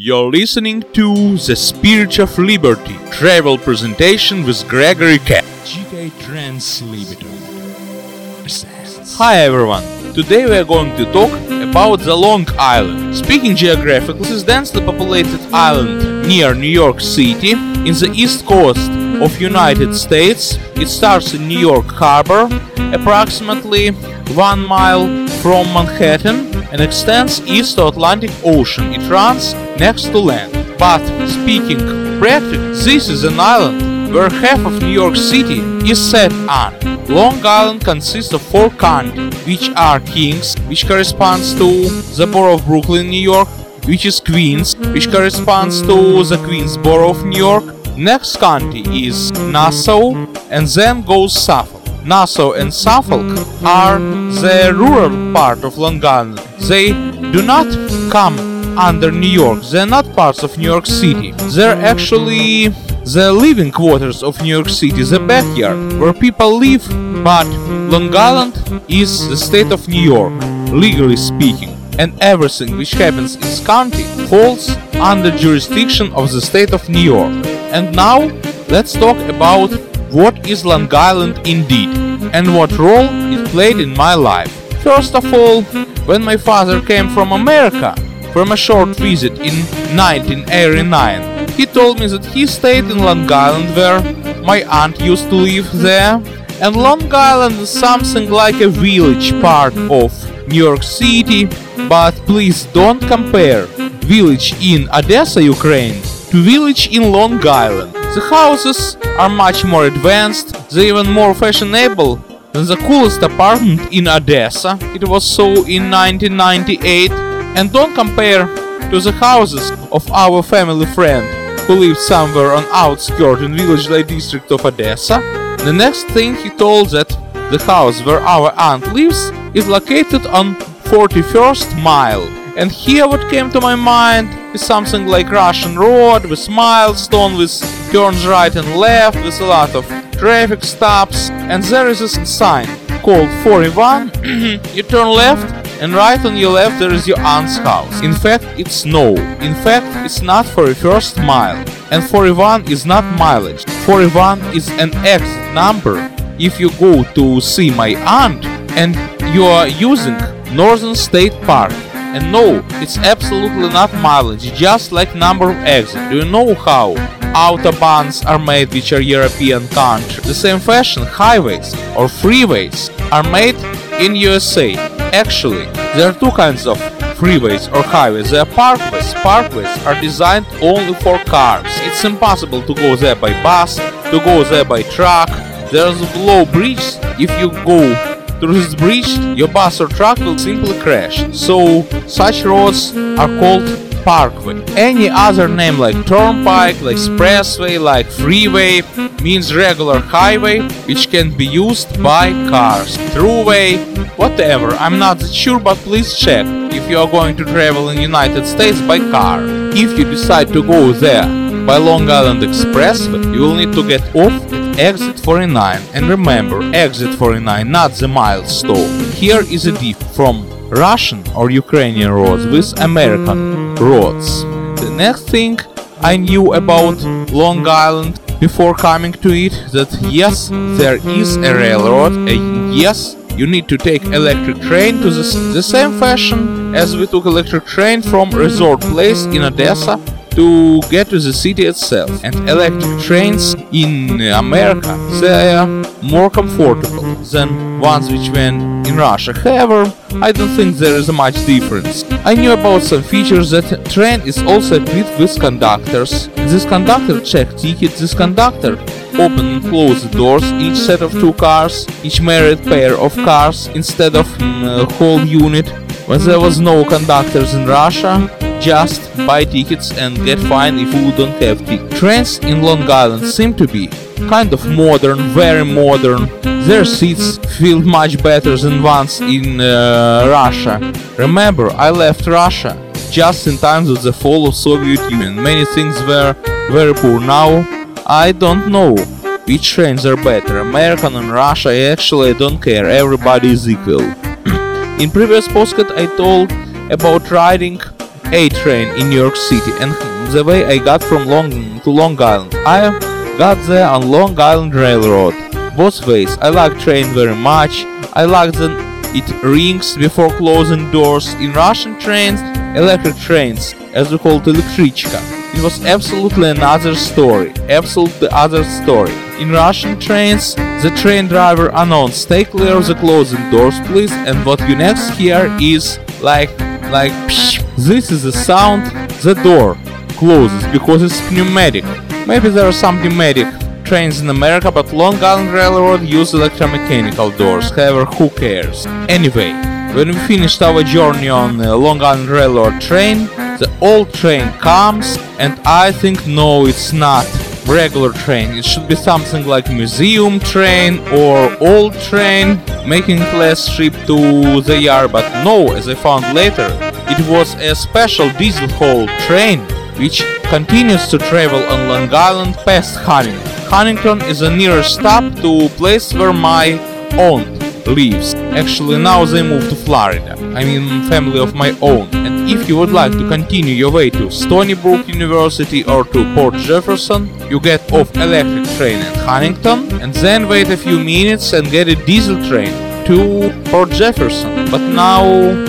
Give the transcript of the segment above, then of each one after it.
You're listening to The Spirit of Liberty travel presentation with Gregory Katz. GK presents. Hi everyone. Today we are going to talk about the Long Island. Speaking geographically, this is densely populated island near New York City in the east coast of United States. It starts in New York Harbor, approximately 1 mile from Manhattan and extends east to Atlantic Ocean. It runs next to land. But speaking practically, this is an island where half of New York City is set on. Long Island consists of four counties, which are Kings, which corresponds to the borough of Brooklyn, New York, which is Queens, which corresponds to the Queens borough of New York. Next county is Nassau, and then goes Suffolk. Nassau and Suffolk are the rural part of Long Island. They do not come under New York. They're not parts of New York City. They're actually the living quarters of New York City, the backyard where people live. But Long Island is the state of New York, legally speaking, and everything which happens in this county falls under jurisdiction of the state of New York. And now let's talk about what is Long Island indeed and what role it played in my life. First of all, when my father came from America from a short visit in 1989, he told me that he stayed in Long Island where my aunt used to live there. And Long Island is something like a village part of New York City, but please don't compare village in Odessa, Ukraine to village in Long Island. The houses are much more advanced, they're even more fashionable than the coolest apartment in Odessa. It was so in 1998. And don't compare to the houses of our family friend who lived somewhere on outskirts in village-like district of Odessa. The next thing he told that the house where our aunt lives is located on 41st mile. And here what came to my mind is something like Russian road with milestone with turns right and left with a lot of traffic stops and there is a sign called 41 you turn left and right on your left there is your aunt's house. In fact, it's no. In fact, it's not 41st mile. And 41 is not mileage. 41 is an exit number if you go to see my aunt and you are using Northern State Park. And no, it's absolutely not mileage, just like number of exit. Do you know how autobahns are made which are European country. The same fashion, highways or freeways are made in USA. Actually, there are two kinds of freeways or highways. There are parkways. Parkways are designed only for cars. It's impossible to go there by bus, to go there by truck. There's a low bridge. If you go through this bridge, your bus or truck will simply crash. So, such roads are called parkway. Any other name like turnpike, like expressway, like freeway means regular highway which can be used by cars. Throughway, whatever. I'm not sure but please check if you are going to travel in United States by car. If you decide to go there by Long Island Expressway, you will need to get off at exit 49 and remember exit 49 not the milestone. Here is a diff from Russian or Ukrainian roads with American roads. The next thing I knew about Long Island before coming to it that yes, there is a railroad, and yes, you need to take electric train to the, the same fashion as we took electric train from resort place in Odessa to get to the city itself. And electric trains in America, they are more comfortable than ones which went in Russia. However, I don't think there is much difference. I knew about some features that train is also equipped with conductors. This conductor check tickets, this conductor open and close the doors, each set of two cars, each married pair of cars instead of mm, whole unit. When there was no conductors in Russia, just buy tickets and get fine if you don't have tickets. Trains in Long Island seem to be kind of modern, very modern. Their seats feel much better than ones in uh, Russia. Remember, I left Russia just in time of the fall of Soviet Union. Many things were very poor. Now I don't know which trains are better, American or Russia. Actually, I don't care. Everybody is equal. In previous podcast, I told about riding A train in New York City and the way I got from Long to Long Island. I got there on Long Island Railroad. Both ways. I like train very much. I like that it rings before closing doors. In Russian trains, electric trains, as we call it electrichka. It was absolutely another story. Absolutely other story. In Russian trains, the train driver announced, "Stay clear of the closing doors, please." And what you next hear is like, like, psh. this is the sound the door closes because it's pneumatic. Maybe there are some pneumatic trains in America, but Long Island Railroad use electromechanical doors. However, who cares? Anyway, when we finished our journey on the Long Island Railroad train, the old train comes, and I think no, it's not regular train. It should be something like museum train or old train, making less trip to the yard. But no, as I found later, it was a special diesel haul train which continues to travel on Long Island past Huntington. Huntington is the nearest stop to place where my aunt lives. Actually, now they moved to Florida. I mean, family of my own. And if you would like to continue your way to Stony Brook University or to Port Jefferson, you get off electric train in Huntington and then wait a few minutes and get a diesel train to Port Jefferson. But now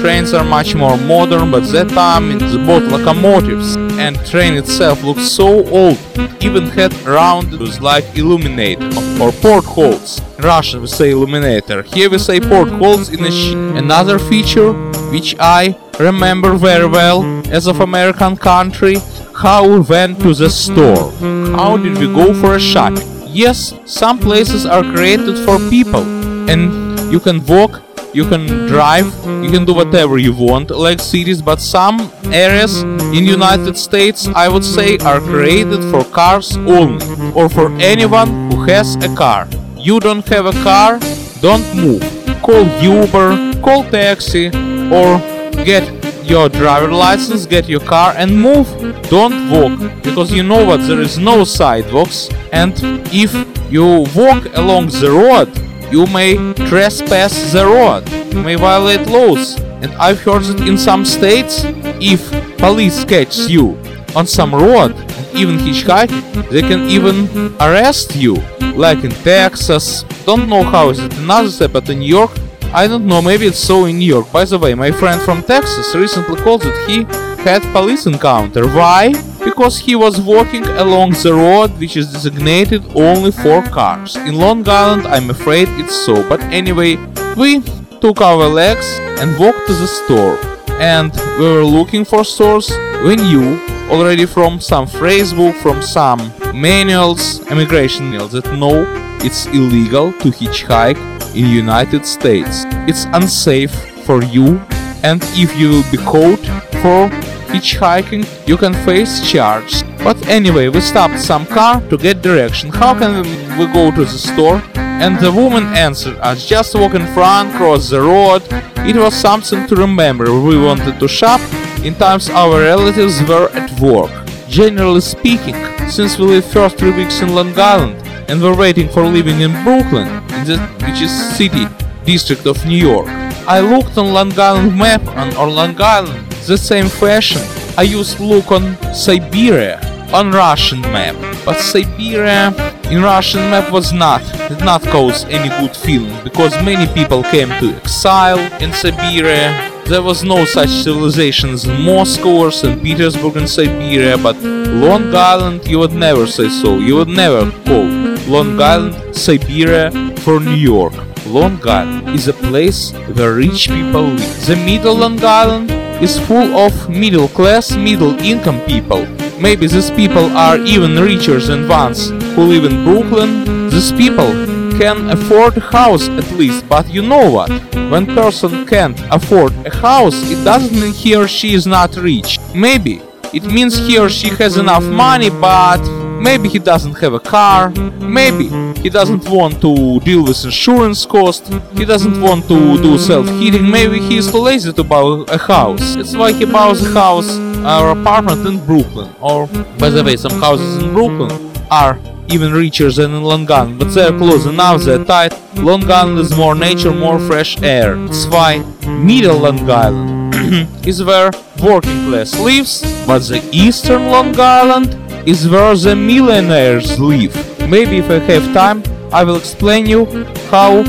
trains are much more modern, but that time it's both locomotives and train itself looks so old. Even had rounded like illuminator or portholes. In Russian we say illuminator. Here we say portholes in a. Another feature which I remember very well as of American country how we went to the store. How did we go for a shopping? Yes, some places are created for people and you can walk, you can drive, you can do whatever you want like cities, but some areas in United States I would say are created for cars only or for anyone who has a car. You don't have a car, don't move. Call Uber, call taxi or get your driver license, get your car and move. Don't walk because you know what there is no sidewalks and if you walk along the road you may trespass the road, you may violate laws. And I've heard that in some states, if police catch you on some road, even hitchhiking, they can even arrest you, like in Texas. Don't know how is it in other states, but in New York, I don't know, maybe it's so in New York. By the way, my friend from Texas recently called that he had police encounter. Why? Because he was walking along the road which is designated only for cars. In Long Island, I'm afraid it's so. But anyway, we took our legs and walked to the store. And we were looking for stores. We knew already from some phrase book, from some manuals, immigration manuals that no, it's illegal to hitchhike in United States. It's unsafe for you and if you will be caught for hitchhiking, you can face charge. But anyway, we stopped some car to get direction. How can we go to the store? And the woman answered us, just walk in front, cross the road. It was something to remember. We wanted to shop in times our relatives were at work. Generally speaking, since we lived first three weeks in Long Island and were waiting for living in Brooklyn, in the, which is city district of New York, I looked on Long Island map and on Long Island the same fashion. I used look on Siberia on Russian map, but Siberia in Russian map was not did not cause any good feeling because many people came to exile in Siberia. There was no such civilizations in Moscow or St. Petersburg in Siberia, but Long Island you would never say so. You would never call Long Island Siberia for New York. Long Island is a place where rich people live. The middle Long Island is full of middle class, middle income people. Maybe these people are even richer than ones who live in Brooklyn. These people can afford a house at least, but you know what? When person can't afford a house, it doesn't mean he or she is not rich. Maybe it means he or she has enough money, but maybe he doesn't have a car, maybe he doesn't want to deal with insurance cost, he doesn't want to do self-heating, maybe he is too lazy to buy a house. That's why he buys a house or apartment in Brooklyn. Or, by the way, some houses in Brooklyn are even richer than in Long Island, but they're close enough, they're tight. Long Island is more nature, more fresh air. That's why middle Long Island is where working class lives, but the eastern Long Island is where the millionaires live. Maybe if I have time, I will explain you how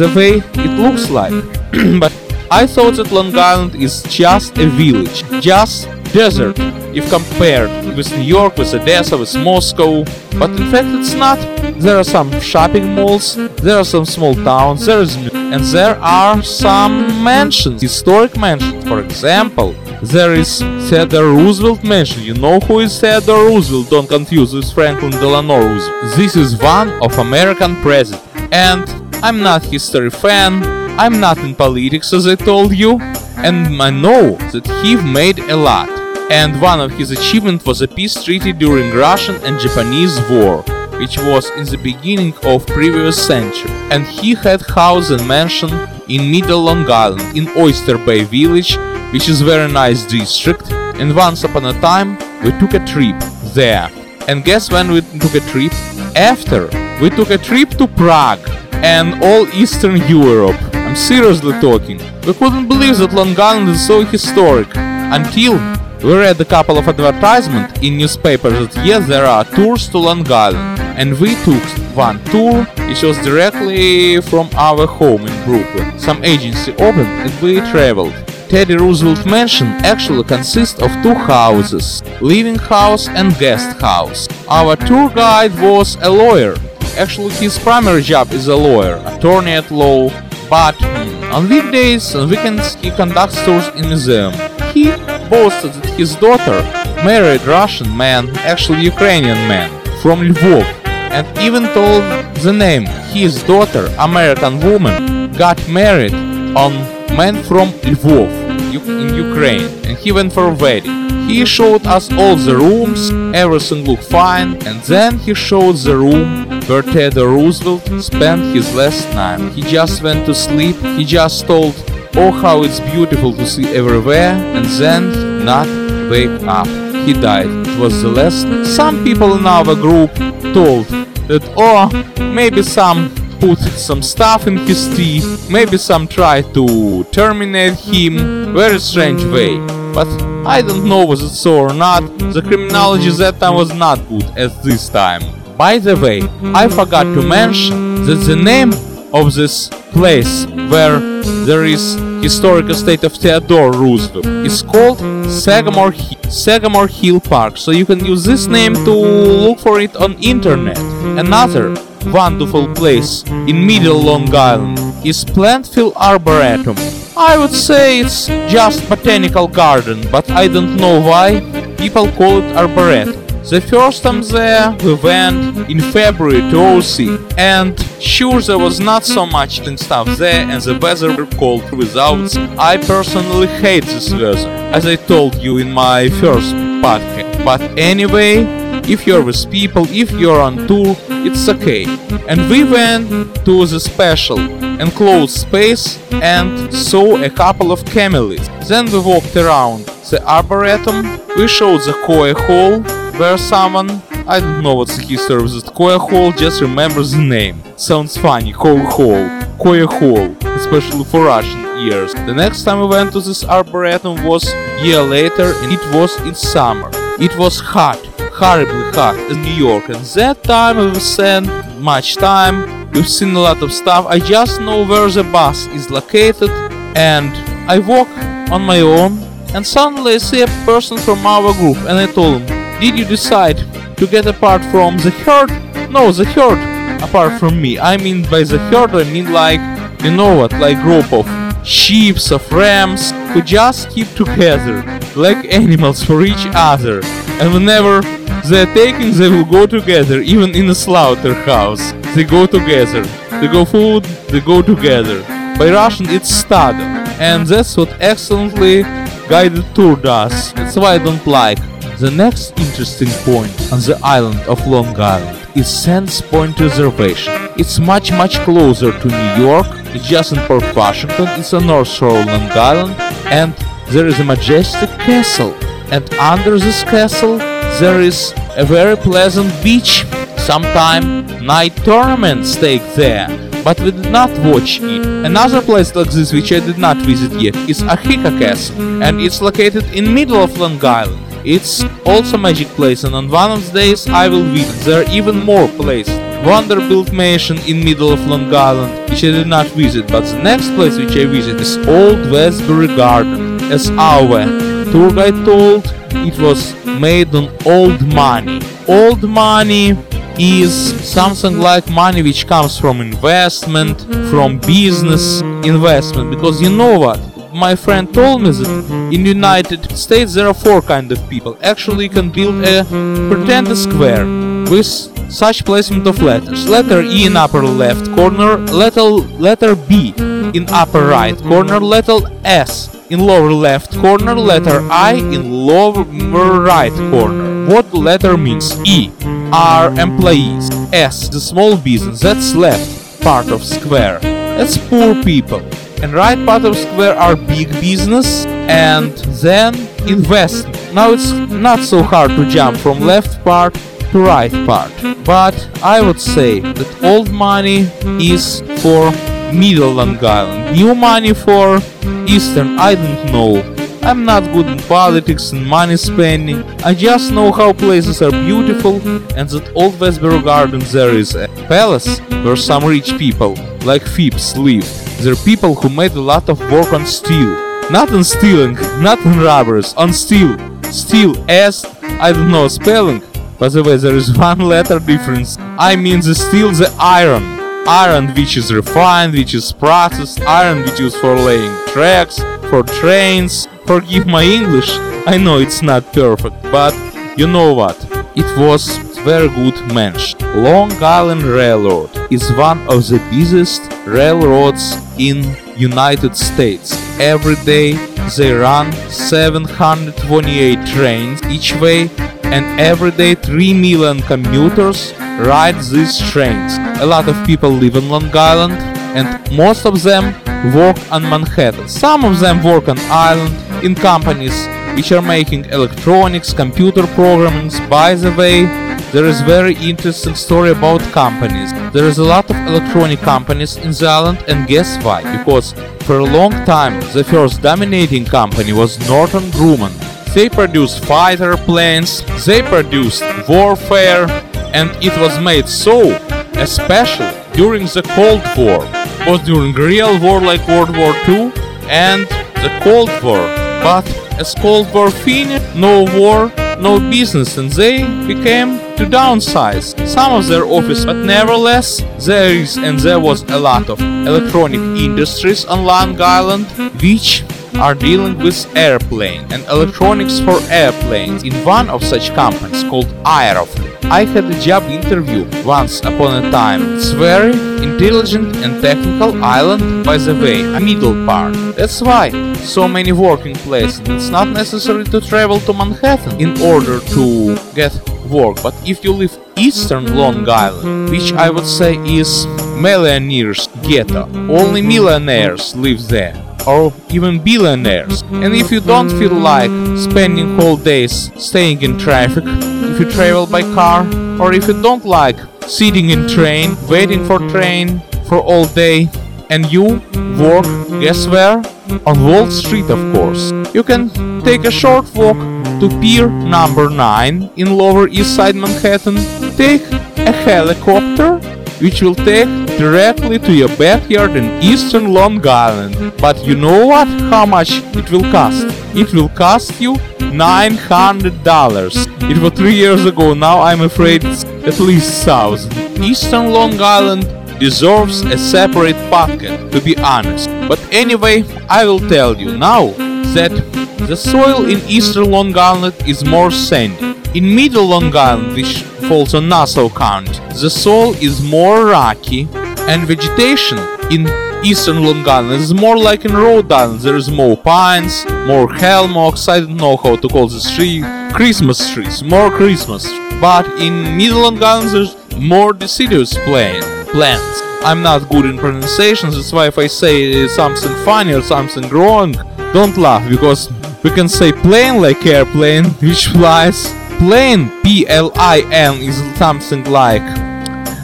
the way it looks like. but I thought that Long Island is just a village, just desert if compared with New York, with Odessa, with Moscow. But in fact, it's not. There are some shopping malls, there are some small towns, there is and there are some mansions, historic mansions. For example, there is Theodore Roosevelt mansion. You know who is Theodore Roosevelt? Don't confuse with Franklin Delano Roosevelt. This is one of American president. And I'm not history fan. I'm not in politics as I told you. And I know that he made a lot and one of his achievements was a peace treaty during Russian and Japanese war, which was in the beginning of previous century. And he had house and mansion in Middle Long Island, in Oyster Bay Village, which is very nice district. And once upon a time, we took a trip there. And guess when we took a trip? After we took a trip to Prague and all Eastern Europe. I'm seriously talking. We couldn't believe that Long Island is so historic until we read a couple of advertisements in newspapers that yes, there are tours to Long Island, and we took one tour, which was directly from our home in Brooklyn. Some agency opened and we traveled. Teddy Roosevelt Mansion actually consists of two houses, living house and guest house. Our tour guide was a lawyer. Actually, his primary job is a lawyer, attorney at law, but on weekdays and weekends he conducts tours in museum. He boasted that his daughter married Russian man, actually Ukrainian man, from Lvov, and even told the name his daughter, American woman, got married on man from Lvov in Ukraine, and he went for a wedding. He showed us all the rooms, everything looked fine, and then he showed the room where Theodore Roosevelt spent his last night. He just went to sleep, he just told Oh, how it's beautiful to see everywhere, and then not wake up. He died. It was the last. Some people in our group told that, oh, maybe some put some stuff in his tea, maybe some tried to terminate him, very strange way. But I don't know was it so or not, the criminology that time was not good as this time. By the way, I forgot to mention that the name of this place where there is historical state of Theodore Roosevelt. It's called Sagamore, Sagamore Hill Park, so you can use this name to look for it on internet. Another wonderful place in Middle Long Island is Planting Fields Arboretum. I would say it's just botanical garden, but I don't know why people call it arboretum. The first time there, we went in February to OC, and sure there was not so much stuff there and the weather were cold without. I personally hate this weather, as I told you in my first podcast. But anyway, if you're with people, if you're on tour, it's okay. And we went to the special enclosed space and saw a couple of camellids. Then we walked around the arboretum, we showed the Coy Hall, where someone, I don't know what's the history of this Koya Hall, just remembers the name. Sounds funny, Koya Hall, Koya Hall, especially for Russian ears. The next time we went to this arboretum was year later and it was in summer. It was hot, horribly hot in New York and that time we spent much time, we've seen a lot of stuff, I just know where the bus is located and I walk on my own and suddenly I see a person from our group and I told him, did you decide to get apart from the herd? No, the herd apart from me. I mean by the herd I mean like you know what, like group of sheep, of rams who just keep together like animals for each other. And whenever they're taken they will go together, even in a slaughterhouse. They go together. They go food, they go together. By Russian it's stada. And that's what excellently guided tour does. That's why I don't like the next interesting point on the island of Long Island is Sands Point Reservation. It's much much closer to New York, it's just in Port Washington, it's on North Shore Long Island, and there is a majestic castle. And under this castle there is a very pleasant beach. Sometime night tournaments take there. but we did not watch it. Another place like this which I did not visit yet is Oheka Castle, and it's located in middle of Long Island. It's also magic place and on one of the days I will visit. There even more places. Vanderbilt Mansion in middle of Long Island, which I did not visit, but the next place which I visit is Old Westbury Garden. As our tour guide told, it was made on old money. Old money is something like money which comes from investment, from business investment, because you know what? My friend told me that in United States there are four kind of people. Actually, you can build a pretend square with such placement of letters. Letter E in upper left corner, letter letter B in upper right corner, letter S in lower left corner, letter I in lower right corner. What letter means? E are employees. S the small business. That's left part of square. That's poor people and right part of square are big business and then invest. Now it's not so hard to jump from left part to right part, but I would say that old money is for middle Long Island, new money for eastern, I don't know. I'm not good in politics and money spending, I just know how places are beautiful and that old Westbury Garden there is a palace where some rich people, like Phipps, live. There are people who made a lot of work on steel. Not on stealing, not on robbers, on steel. Steel S, I don't know spelling. By the way, there is one letter difference. I mean the steel, the iron. Iron which is refined, which is processed, iron which is used for laying tracks, for trains. Forgive my English, I know it's not perfect, but you know what? It was very good mentioned. Long Island Railroad is one of the busiest railroads in United States. Every day they run 728 trains each way and every day 3 million commuters ride these trains. A lot of people live in Long Island and most of them work on Manhattan. Some of them work on island in companies which are making electronics, computer programming. By the way, there is very interesting story about companies. There is a lot of electronic companies in the island and guess why? Because for a long time the first dominating company was Northrop Grumman. They produced fighter planes, they produced warfare and it was made so especially during the Cold War, was during real war like World War II and the Cold War. But as Cold War finished, no war, no business, and they became to downsize some of their office. But nevertheless, there is and there was a lot of electronic industries on Long Island, which are dealing with airplane and electronics for airplanes in one of such companies called Aeroflex. I had a job interview once upon a time. It's very intelligent and technical island, by the way, a middle part. That's why so many working places. It's not necessary to travel to Manhattan in order to get work, but if you live eastern Long Island, which I would say is millionaires ghetto, only millionaires live there or even billionaires. And if you don't feel like spending whole days staying in traffic, if you travel by car, or if you don't like sitting in train, waiting for train for all day, and you work, guess where? On Wall Street, of course. You can take a short walk to Pier number 9 in Lower East Side Manhattan, take a helicopter which will take directly to your backyard in eastern Long Island. But you know what? How much it will cost? It will cost you $900. It was three years ago, now I'm afraid it's at least 1000 Eastern Long Island deserves a separate podcast, to be honest. But anyway, I will tell you now that the soil in eastern Long Island is more sandy. In middle Long Island, which falls on Nassau County, the soil is more rocky and vegetation in eastern Long Island is more like in Rhode Island. There is more pines, more hemlocks, I don't know how to call this tree, Christmas trees, more Christmas. But in middle Long Island there's more deciduous plant, plants. I'm not good in pronunciations, that's why if I say something funny or something wrong, don't laugh because we can say plane like airplane which flies. Plane, P-L-I-N, is something like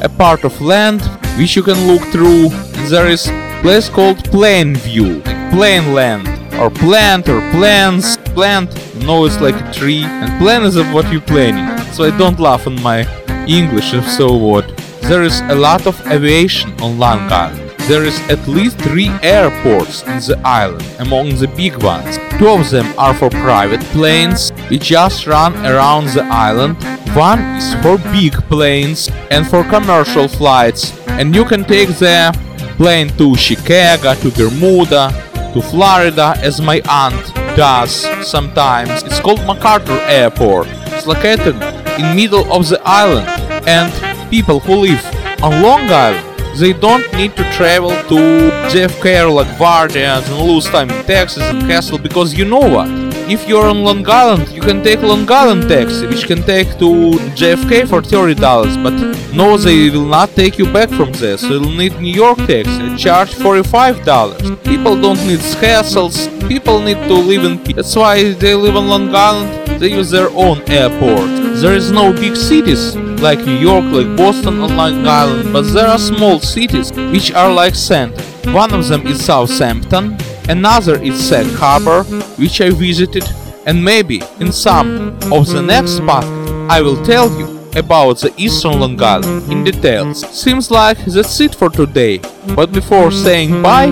a part of land which you can look through. There is place called Plainview, like plain land, or plant or plants. Plant, no, it's like a tree, and plan is of what you're planning. So I don't laugh on my English, if so what. There is a lot of aviation on Long Island. There is at least three airports in the island, among the big ones. Two of them are for private planes, which just run around the island. One is for big planes and for commercial flights, and you can take the plane to Chicago, to Bermuda, to Florida, as my aunt does sometimes. It's called MacArthur Airport. It's located in middle of the island, and people who live on Long Island they don't need to travel to JFK or LaGuardia and lose time in Texas and Castle because you know what? If you're on Long Island, you can take Long Island taxi, which can take to JFK for $30, but no, they will not take you back from there, so you'll need New York taxi, charge $45. People don't need hassles, people need to live in peace. That's why they live on Long Island, they use their own airport. There is no big cities like New York, like Boston on Long Island, but there are small cities which are like center. One of them is Southampton, another is Sag Harbor, which I visited, and maybe in some of the next podcast I will tell you about the Eastern Long Island in details. Seems like that's it for today, but before saying bye,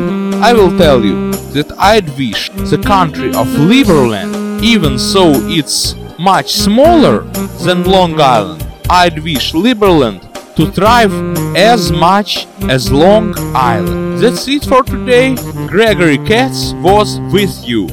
I will tell you that I'd wish the country of Liberland, even so it's much smaller than Long Island, I'd wish Liberland to thrive as much as Long Island. That's it for today. Gregory Katz was with you.